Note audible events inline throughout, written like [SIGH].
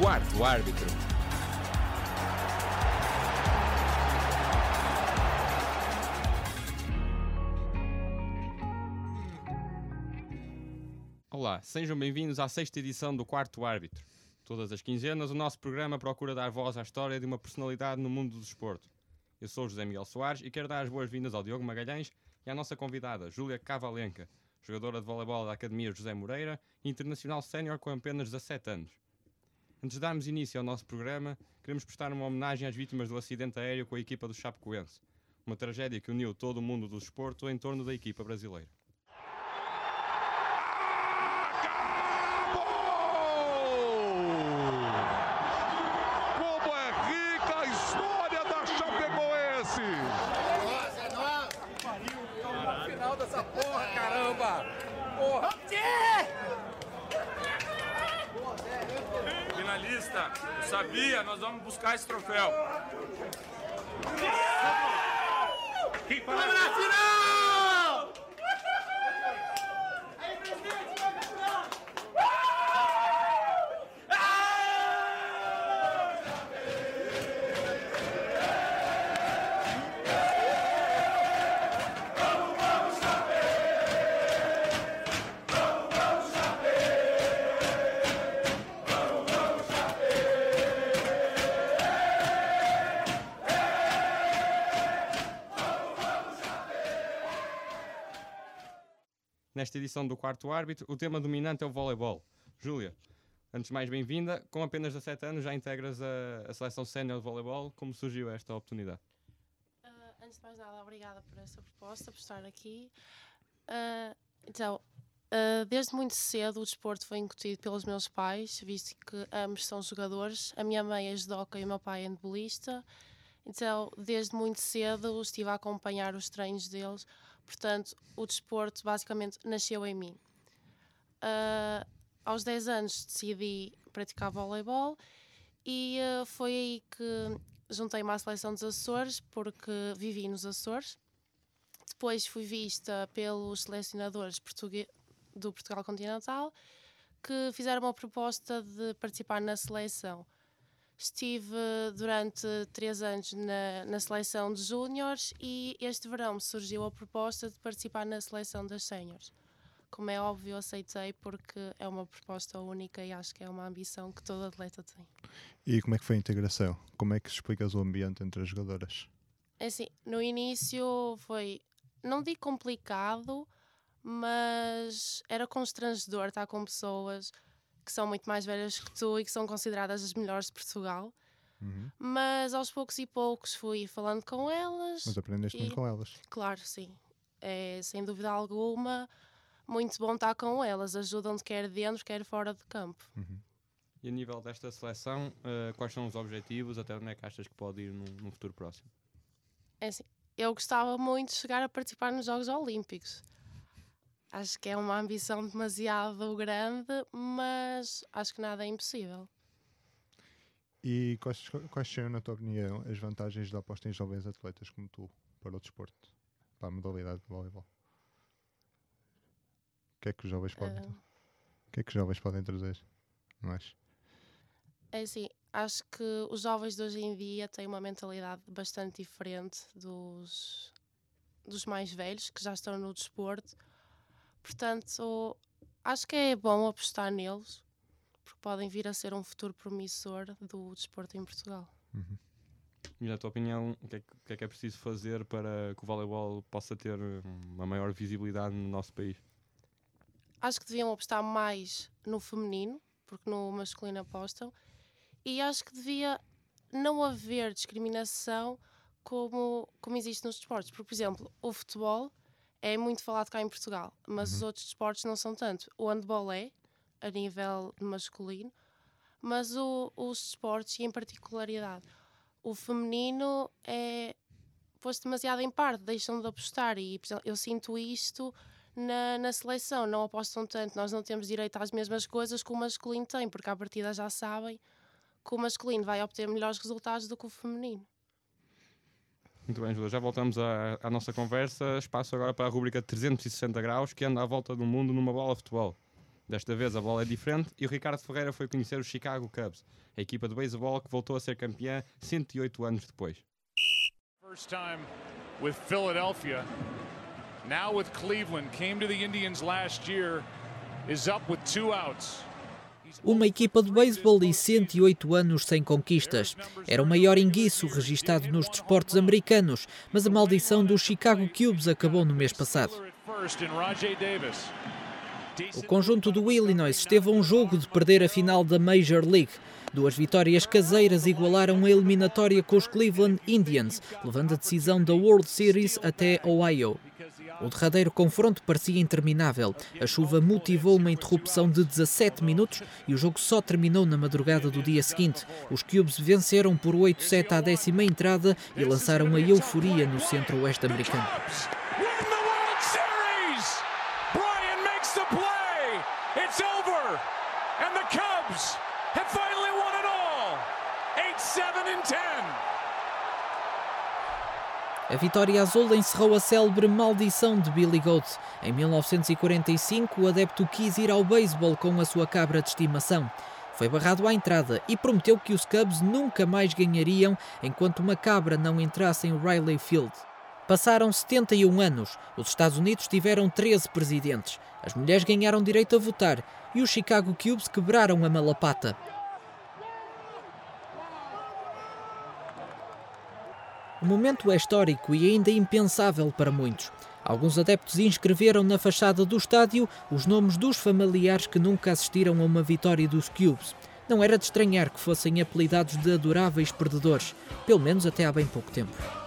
Quarto árbitro. Olá, sejam bem-vindos à sexta edição do Quarto Árbitro. Todas as quinzenas, o nosso programa procura dar voz à história de uma personalidade no mundo do desporto. Eu sou José Miguel Soares e quero dar as boas-vindas ao Diogo Magalhães e à nossa convidada, Júlia Cavalenca, jogadora de voleibol da Academia José Moreira e internacional sénior com apenas 17 anos. Antes de darmos início ao nosso programa, queremos prestar uma homenagem às vítimas do acidente aéreo com a equipa do Chapecoense. Uma tragédia que uniu todo o mundo do desporto em torno da equipa brasileira. Como é rica a história da Chapecoense! final dessa porra, caramba! Porra! Finalista, eu sabia, nós vamos buscar esse troféu. Vamos na final! Nesta edição do Quarto Árbitro, o tema dominante é o voleibol. Júlia, antes de mais bem-vinda. Com apenas 17 anos já integras a, a seleção sénior de voleibol. Como surgiu esta oportunidade? Ah, antes de mais nada, obrigada por essa proposta, por estar aqui. Ah, então, ah, desde muito cedo o desporto foi incutido pelos meus pais, visto que ambos são jogadores. A minha mãe é judoca e o meu pai é handbolista. Então, desde muito cedo estive a acompanhar os treinos deles. Portanto, o desporto basicamente nasceu em mim. Ah, aos 10 anos decidi praticar voleibol e ah, foi aí que juntei-me à seleção dos Açores porque vivi nos Açores. Depois fui vista pelos selecionadores do Portugal Continental que fizeram uma proposta de participar na seleção. Estive durante três anos na, na seleção de júniores e este verão me surgiu a proposta de participar na seleção das séniores. Como é óbvio, aceitei porque é uma proposta única e acho que é uma ambição que todo atleta tem. E como é que foi a integração? Como é que explicas o ambiente entre as jogadoras? É assim, no início foi, não digo complicado, mas era constrangedor estar com pessoas que são muito mais velhas que tu e que são consideradas as melhores de Portugal. Mas aos poucos e poucos fui falando com elas. Mas aprendeste E- muito com elas. Claro, sim. É, sem dúvida alguma, muito bom estar com elas. Ajudam-te quer dentro, quer fora de campo. E a nível desta seleção, eh, quais são os objetivos? Até onde é que achas que pode ir num, num futuro próximo? É assim, eu gostava muito de chegar a participar nos Jogos Olímpicos. Acho que é uma ambição demasiado grande, mas acho que nada é impossível. E quais, quais são, na tua opinião, as vantagens da aposta em jovens atletas como tu para o desporto, para a modalidade de voleibol? O que é que os jovens podem, o que é que os jovens podem trazer? És? É assim, acho que os jovens de hoje em dia têm uma mentalidade bastante diferente dos, dos mais velhos que já estão no desporto. Portanto, acho que é bom apostar neles, porque podem vir a ser um futuro promissor do desporto em Portugal. E na tua opinião, o que, é que, é que é preciso fazer para que o voleibol possa ter uma maior visibilidade no nosso país? Acho que deviam apostar mais no feminino, porque no masculino apostam, e acho que devia não haver discriminação como, como existe nos desportos. Porque, por exemplo, o futebol é muito falado cá em Portugal, mas os outros desportos não são tanto. O handball é, a nível masculino, mas o- os desportos, e em particularidade, o feminino é posto demasiado em parte, deixam de apostar. E eu sinto isto na, na seleção, não apostam tanto. Nós não temos direito às mesmas coisas que o masculino tem, porque à partida já sabem que o masculino vai obter melhores resultados do que o feminino. Muito bem, Júlia, já voltamos à, à nossa conversa. Espaço agora para a rubrica 360 graus, que anda à volta do mundo numa bola de futebol. Desta vez a bola é diferente e o Ricardo Ferreira foi conhecer o Chicago Cubs, a equipa de beisebol que voltou a ser campeã 108 anos depois. First time with Philadelphia, now with Cleveland, came to the Indians last year, is up with two outs. Uma equipa de beisebol e 108 anos sem conquistas. Era o maior enguiço registado nos desportos americanos, mas a maldição dos Chicago Cubs acabou no mês passado. O conjunto do Illinois esteve a um jogo de perder a final da Major League. Duas vitórias caseiras igualaram a eliminatória com os Cleveland Indians, levando a decisão da World Series até Ohio. O derradeiro confronto parecia interminável. A chuva motivou uma interrupção de 17 minutos e o jogo só terminou na madrugada do dia seguinte. Os Cubs venceram por 8-7 à décima entrada e lançaram a euforia no centro-oeste americano. Cubs win the World Series. Brian makes the play. It's over. And the Cubs have finally won it all. 8-7 and 10. A vitória azul encerrou a célebre maldição de Billy Goat. Em 1945, o adepto quis ir ao beisebol com a sua cabra de estimação. Foi barrado à entrada e prometeu que os Cubs nunca mais ganhariam enquanto uma cabra não entrasse em Riley Field. Passaram 71 anos. Os Estados Unidos tiveram 13 presidentes. As mulheres ganharam direito a votar e os Chicago Cubs quebraram a malapata. O momento é histórico e ainda impensável para muitos. Alguns adeptos inscreveram na fachada do estádio os nomes dos familiares que nunca assistiram a uma vitória dos Cubes. Não era de estranhar que fossem apelidados de adoráveis perdedores, pelo menos até há bem pouco tempo.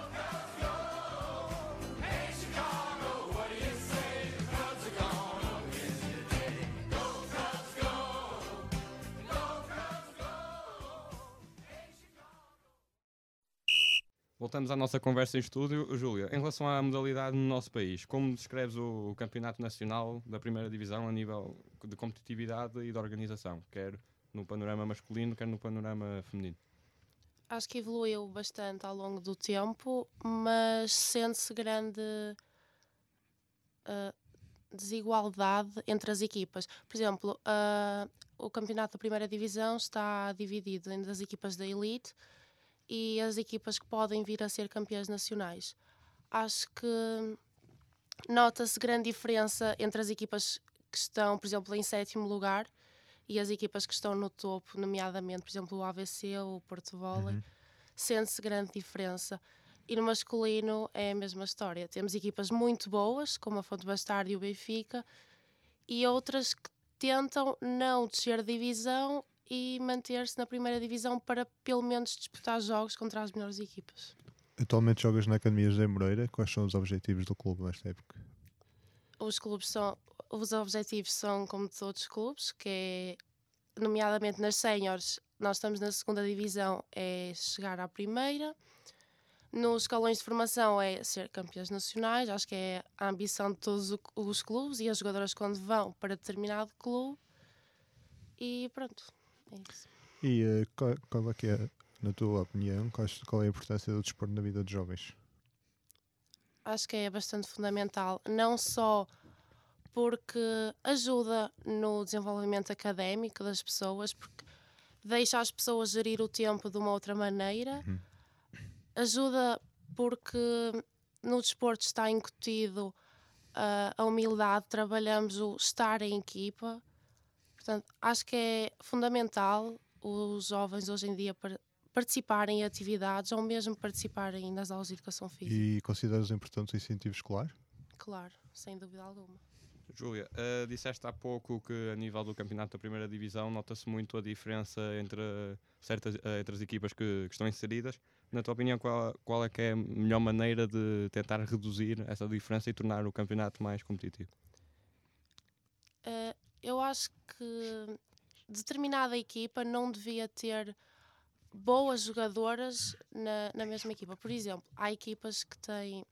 Voltamos à nossa conversa em estúdio. Júlia, em relação à modalidade no nosso país, como descreves o, Campeonato Nacional da Primeira Divisão a nível de competitividade e de organização, quer no panorama masculino, quer no panorama feminino? Acho que evoluiu bastante ao longo do tempo, mas sente-se grande ah, desigualdade entre as equipas. Por exemplo, ah, o campeonato da primeira divisão está dividido entre as equipas da elite e as equipas que podem vir a ser campeãs nacionais. Acho que nota-se grande diferença entre as equipas que estão, por exemplo, em sétimo lugar e as equipas que estão no topo, nomeadamente, por exemplo, o AVC, o Porto Volley, sente-se grande diferença. E no masculino é a mesma história. Temos equipas muito boas, como a Fonte Bastardo e o Benfica, e outras que tentam não descer de divisão e manter-se na primeira divisão para pelo menos disputar jogos contra as melhores equipas. Atualmente jogas na Academia José Moreira. Quais são os objetivos do clube nesta época? Os clubes são, os objetivos são como de todos os clubes, que é, nomeadamente nas séniores, nós estamos na segunda divisão, é chegar à primeira. Nos escalões de formação é ser campeões nacionais, acho que é a ambição de todos os clubes e as jogadoras quando vão para determinado clube. E pronto, é isso. E eh, qual, qual é que é, na tua opinião, qual, qual é a importância do desporto na vida dos jovens? acho que é bastante fundamental, não só porque ajuda no desenvolvimento académico das pessoas, porque deixa as pessoas gerir o tempo de uma outra maneira, ajuda porque no desporto está incutido ah, a humildade, trabalhamos o estar em equipa. Portanto, acho que é fundamental os jovens hoje em dia par- participarem em atividades ou mesmo participarem nas aulas de educação física. E consideras importantes o incentivo escolar? Claro, sem dúvida alguma. Júlia, eh, disseste há pouco que a nível do campeonato da primeira divisão nota-se muito a diferença entre certas eh, entre as equipas que, que estão inseridas. Na tua opinião, qual, qual é que é a melhor maneira de tentar reduzir essa diferença e tornar o campeonato mais competitivo? Eu acho que determinada equipa não devia ter boas jogadoras na, na mesma equipa. Por exemplo, há equipas que têm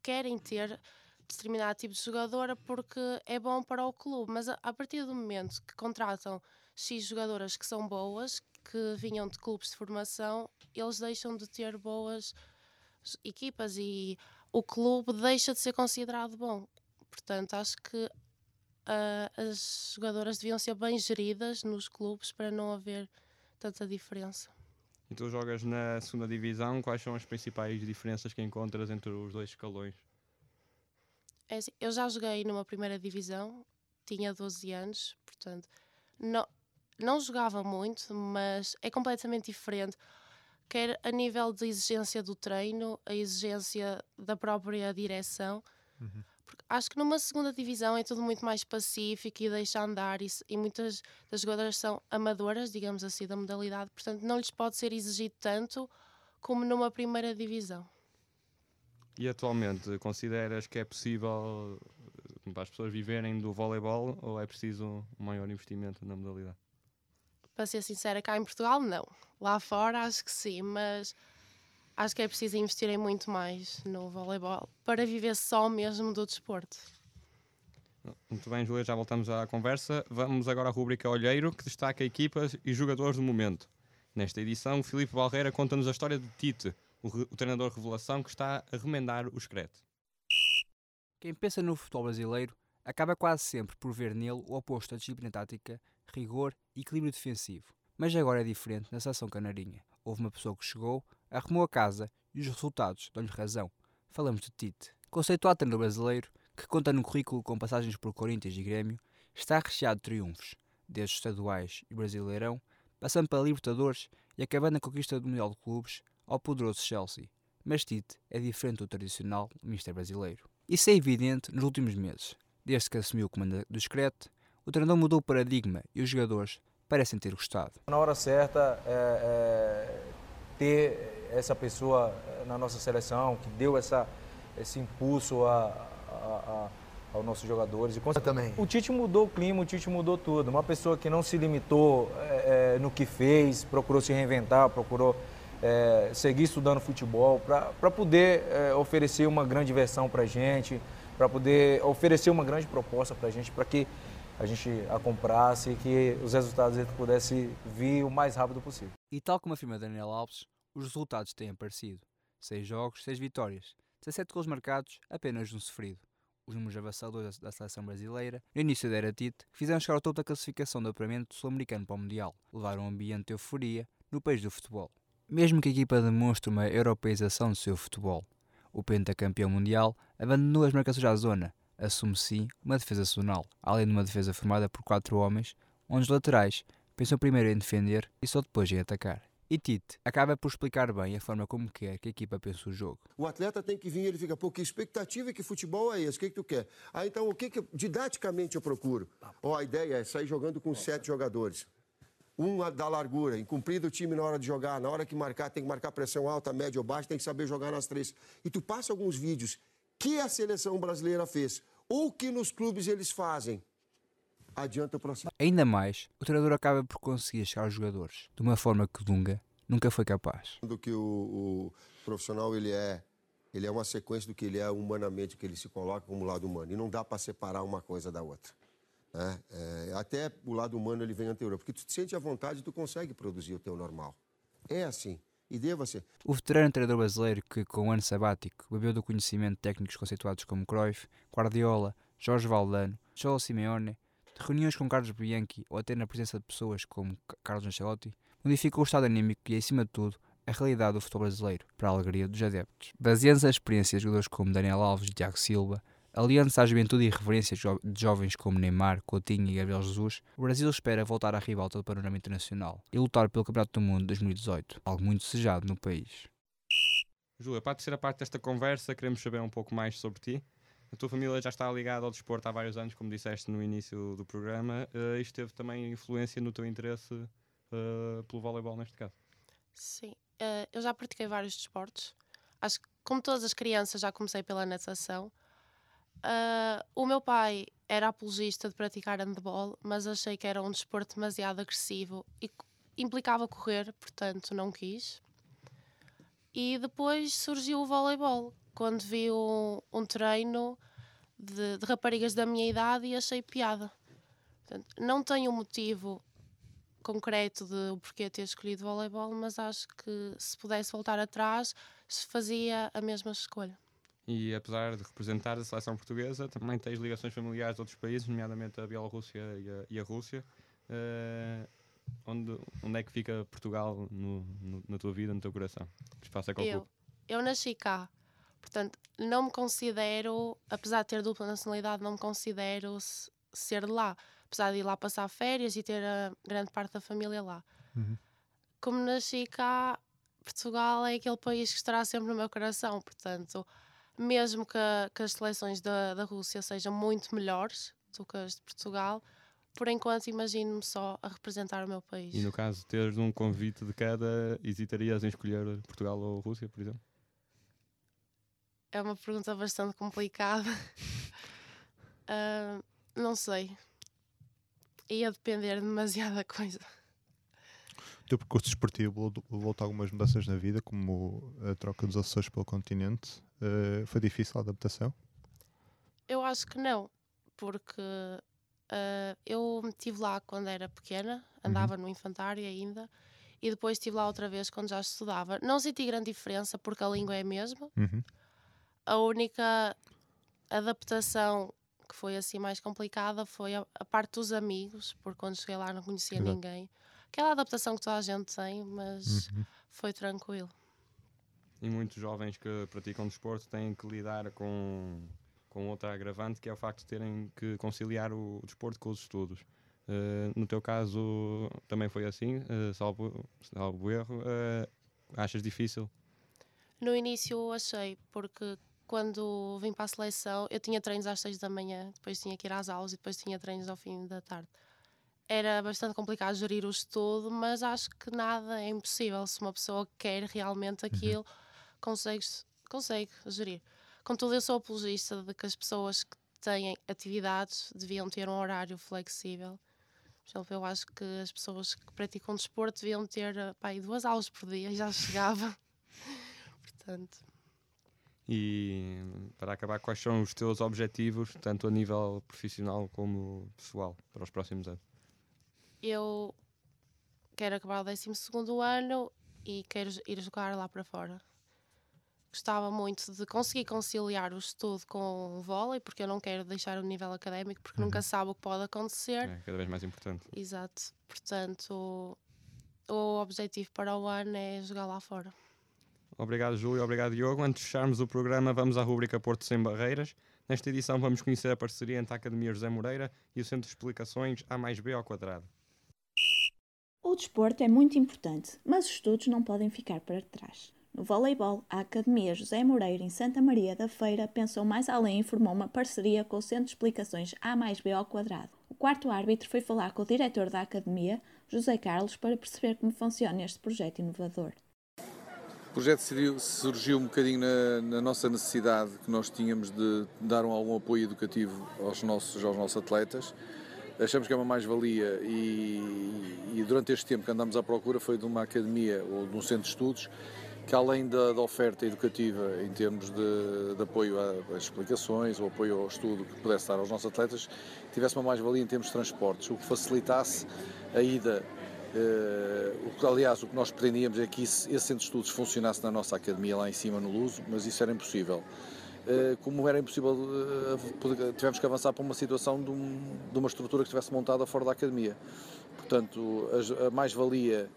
querem ter determinado tipo de jogadora porque é bom para o clube, mas a, a partir do momento que contratam X jogadoras que são boas, que vinham de clubes de formação, eles deixam de ter boas equipas e o clube deixa de ser considerado bom. Portanto, acho que uh, as jogadoras deviam ser bem geridas nos clubes para não haver tanta diferença. E tu jogas na segunda divisão, quais são as principais diferenças que encontras entre os dois escalões? É assim, eu já joguei numa primeira divisão, tinha 12 anos, portanto, não, não jogava muito, mas é completamente diferente. Quer a nível de exigência do treino, a exigência da própria direção. Uhum. Acho que numa segunda divisão é tudo muito mais pacífico e deixa andar, e, e muitas das jogadoras são amadoras, digamos assim, da modalidade, portanto não lhes pode ser exigido tanto como numa primeira divisão. E atualmente consideras que é possível eh, para as pessoas viverem do voleibol ou é preciso um maior investimento na modalidade? Para ser sincera, cá em Portugal não. Lá fora acho que sim, mas acho que é preciso investirem muito mais no voleibol para viver só mesmo do desporto. Muito bem, Júlia, já voltamos à conversa. Vamos agora à rubrica Olheiro, que destaca equipas e jogadores do momento. Nesta edição, Filipe Balreira conta-nos a história de Tite, o, o treinador revelação que está a remendar o escrete. Quem pensa no futebol brasileiro acaba quase sempre por ver nele o oposto da disciplina tática, rigor e equilíbrio defensivo. Mas agora é diferente na seleção canarinha. Houve uma pessoa que chegou, arrumou a casa e os resultados dão-lhe razão. Falamos de Tite. Conceituado treinador brasileiro, que conta no currículo com passagens por Corinthians e Grêmio, está recheado de triunfos, desde os estaduais e Brasileirão, passando pela Libertadores e acabando na conquista do Mundial de Clubes, ao poderoso Chelsea. Mas Tite é diferente do tradicional Mister brasileiro. Isso é evidente nos últimos meses. Desde que assumiu o comando do Screte, o treinador mudou o paradigma e os jogadores parecem ter gostado. Na hora certa, é, é, ter essa pessoa na nossa seleção que deu essa, esse impulso a, a, a, aos nossos jogadores. E também. O Tite mudou o clima, o Tite mudou tudo. Uma pessoa que não se limitou é, é no que fez, procurou se reinventar, procurou é, seguir estudando futebol, para poder é, oferecer uma grande versão para a gente, para poder oferecer uma grande proposta para a gente, para que a gente a comprasse e que os resultados pudessem vir o mais rápido possível. E tal como afirma Daniel Alves, os resultados têm aparecido. Seis jogos, seis vitórias, 17 gols marcados, apenas um sofrido. Os números avassaladores da seleção brasileira, no início da era Tite, fizeram chegar ao topo da classificação do apuramento sul-americano para o Mundial, levaram um ambiente de euforia no país do futebol. Mesmo que a equipa demonstre uma europeização do seu futebol, o pentacampeão mundial abandonou as marcações à zona, assume sim uma defesa zonal, além de uma defesa formada por quatro homens, onde os laterais pensam primeiro em defender e só depois em atacar. E Tite acaba por explicar bem a forma como quer que a equipa pense o jogo. O atleta tem que vir, ele fica, pô, que expectativa que futebol é esse? O que, que tu quer? Ah, então o que, que didaticamente eu procuro? Ó, oh, a ideia é sair jogando com sete jogadores um da largura, incumprido o time na hora de jogar, na hora que marcar, tem que marcar pressão alta, média ou baixa, tem que saber jogar nas três. E tu passa alguns vídeos que a seleção brasileira fez, ou que nos clubes eles fazem. Adianta o processo. Ainda mais, o treinador acaba por conseguir chegar aos jogadores de uma forma que Dunga nunca foi capaz. Do que o, o profissional ele é, ele é uma sequência do que ele é humanamente, que ele se coloca como lado humano. E não dá para separar uma coisa da outra. Né? É, até o lado humano ele vem anterior, porque tu te sente à vontade e tu consegue produzir o teu normal. É assim. E deva ser. O veterano treinador brasileiro que, com o ano sabático, bebeu do conhecimento de técnicos conceituados como Cruyff, Guardiola, Jorge Valdano, Cholo Simeone, de reuniões com Carlos Bianchi ou até na presença de pessoas como Carlos Ancelotti, modificou o estado anímico e, acima de tudo, a realidade do futebol brasileiro, para a alegria dos adeptos. Baseando-se na experiência de jogadores como Daniel Alves e Tiago Silva, Aliando-se à juventude e reverência de jovens como Neymar, Coutinho e Gabriel Jesus, o Brasil espera voltar à ribalta do panorama internacional e lutar pelo Campeonato do Mundo de 2018, algo muito desejado no país. Júlia, para a terceira parte desta conversa, queremos saber um pouco mais sobre ti. A tua família já está ligada ao desporto há vários anos, como disseste no início do programa. Uh, isto teve também influência no teu interesse uh, pelo voleibol, neste caso? Sim, uh, eu já pratiquei vários desportos. Acho que, como todas as crianças, já comecei pela natação. Uh, o meu pai era apologista de praticar handball, mas achei que era um desporto demasiado agressivo e implicava correr, portanto não quis. E depois surgiu o voleibol, quando vi um, um treino de, de, raparigas da minha idade e achei piada. Portanto, não tenho motivo concreto de o porquê ter escolhido voleibol, mas acho que se pudesse voltar atrás, fazia a mesma escolha. E apesar de representar a seleção portuguesa, também tens ligações familiares de outros países, nomeadamente a Bielorrússia e a, e a Rússia. Uh, onde, onde é que fica Portugal no, no, na tua vida, no teu coração? Que espaço é que eu, eu nasci cá, portanto, não me considero, apesar de ter dupla nacionalidade, não me considero ser de lá. Apesar de ir lá passar férias e ter a grande parte da família lá. Uhum. Como nasci cá, Portugal é aquele país que estará sempre no meu coração, portanto, mesmo que, que as seleções da, da Rússia sejam muito melhores do que as de Portugal, por enquanto imagino-me só a representar o meu país. E no caso de teres um convite de cada, hesitarias em escolher Portugal ou Rússia, por exemplo? É uma pergunta bastante complicada. uh, [LAUGHS] não sei. Ia depender de demasiada coisa. O teu percurso desportivo voltou a algumas mudanças na vida, como a troca dos Açores pelo continente. Uh, foi difícil a adaptação? Eu acho que não, porque uh, eu estive lá quando era pequena, andava uhum. no infantário ainda, e depois estive lá outra vez quando já estudava. Não senti grande diferença porque a língua é a mesma. Uhum. A única adaptação que foi assim mais complicada foi a, a, parte dos amigos, porque quando cheguei lá não conhecia Exato. ninguém. Aquela adaptação que toda a gente tem, mas uhum. foi tranquilo. E muitos jovens que praticam desporto têm que lidar com, com outra agravante, que é o facto de terem que conciliar o, o desporto com os estudos. Uh, no teu caso também foi assim, uh, salvo, salvo erro. Uh, achas difícil? No início achei, porque quando vim para a seleção eu tinha treinos às 6 da manhã, depois tinha que ir às aulas e depois tinha treinos ao fim da tarde. Era bastante complicado gerir o estudo, mas acho que nada é impossível. Se uma pessoa quer realmente uhum. aquilo, uhum. consegue, consegue gerir. Contudo, eu sou apologista de que as pessoas que têm atividades deviam ter um horário flexível por exemplo, eu acho que as pessoas que praticam desporto deviam ter eh, pá, duas aulas por dia e já chegava. [LAUGHS] Portanto. E para acabar, quais são os teus objetivos, tanto a nível profissional como pessoal, para os próximos anos? Eu quero acabar o 12 ano e quero ir jogar lá para fora gostava muito de conseguir conciliar o estudo com o vôlei, porque eu não quero deixar o nível académico, porque uhum. nunca sabe o que pode acontecer. É cada vez mais importante. Exato. Portanto, o objetivo para o ano é jogar lá fora. Obrigado, Júlio. Obrigado, Diogo. Antes de fecharmos o programa, vamos à rubrica Porto Sem Barreiras. Nesta edição, vamos conhecer a parceria entre a Academia José Moreira e o Centro de Explicações A mais B ao quadrado. O desporto é muito importante, mas os estudos não podem ficar para trás. No voleibol, a Academia José Moreira em Santa Maria da Feira pensou mais além e formou uma parceria com o Centro de Explicações A mais B ao quadrado. O quarto árbitro foi falar com o diretor da Academia, José Carlos, para perceber como funciona este projeto inovador. O projeto surgiu um bocadinho na, na, nossa necessidade que nós tínhamos de dar um, algum apoio educativo aos nossos, aos nossos atletas. Achamos que é uma mais-valia e, e durante este tempo que andamos à procura foi de uma academia ou de um centro de estudos que além da, da, oferta educativa em termos de, de apoio às explicações, ou apoio ao estudo que pudesse dar aos nossos atletas, tivesse uma mais-valia em termos de transportes, o que facilitasse a ida. Uh, o que, aliás, o que nós pretendíamos é que isso, esse centro de estudos funcionasse na nossa academia lá em cima no Luso, mas isso era impossível. Uh, como era impossível, uh, tivemos que avançar para uma situação de, um, de, uma estrutura que estivesse montada fora da academia. Portanto, a, a mais-valia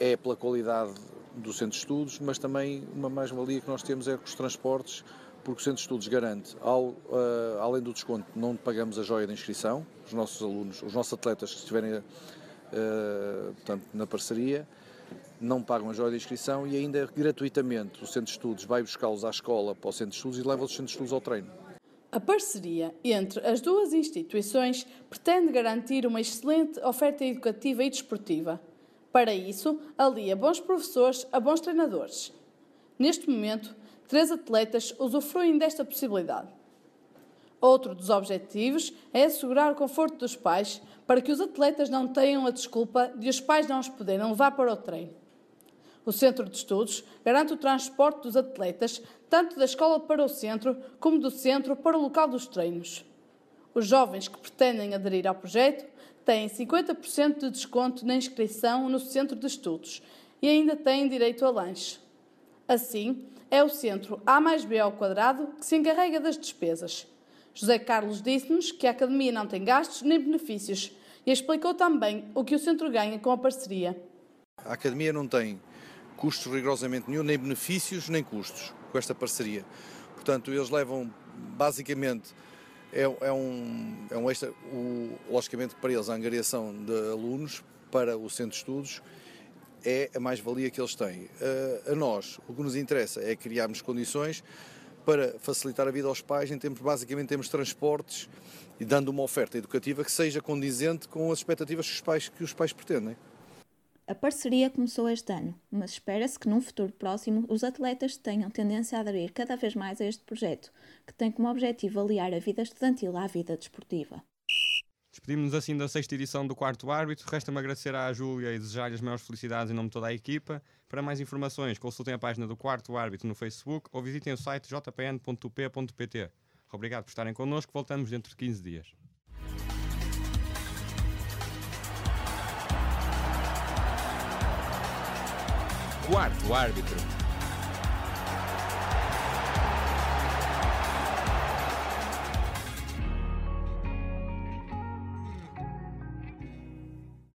é pela qualidade do Centro de Estudos, mas também uma mais-valia que nós temos é com os transportes, porque o Centro de Estudos garante, ao, uh, além do desconto, não pagamos a joia de inscrição, os nossos alunos, os nossos atletas que estiverem uh, portanto, na parceria, não pagam a joia de inscrição e ainda gratuitamente o Centro de Estudos vai buscá-los à escola para o Centro de Estudos e leva os Centros de Estudos ao treino. A parceria entre as duas instituições pretende garantir uma excelente oferta educativa e desportiva, para isso, alia bons professores a bons treinadores. Neste momento, três atletas usufruem desta possibilidade. Outro dos objetivos é assegurar o conforto dos pais para que os atletas não tenham a desculpa de os pais não os poderem levar para o treino. O Centro de Estudos garante o transporte dos atletas tanto da escola para o centro como do centro para o local dos treinos. Os jovens que pretendem aderir ao projeto têm 50% de desconto na inscrição no centro de estudos e ainda têm direito a lanche. Assim, é o centro A mais B ao quadrado que se encarrega das despesas. José Carlos disse-nos que a Academia não tem gastos nem benefícios e explicou também o que o centro ganha com a parceria. A Academia não tem custos rigorosamente nenhum, nem benefícios nem custos com esta parceria. Portanto, eles levam basicamente é, é, um, é um extra, o, logicamente para eles a angariação de alunos para o centro de estudos é a mais-valia que eles têm. Uh, a nós, o que nos interessa é criarmos condições para facilitar a vida aos pais, em termos, basicamente temos transportes e dando uma oferta educativa que seja condizente com as expectativas que os pais, que os pais pretendem. A parceria começou este ano, mas espera-se que num futuro próximo os atletas tenham tendência a aderir cada vez mais a este projeto, que tem como objetivo aliar a vida estudantil à vida desportiva. Despedimos-nos assim da sexta edição do Quarto Árbitro. Resta-me agradecer à Júlia e desejar-lhe as maiores felicidades em nome de toda a equipa. Para mais informações, consultem a página do Quarto Árbitro no Facebook ou visitem o site jpn.up.pt. Obrigado por estarem connosco. Voltamos dentro de 15 dias. Quarto Árbitro.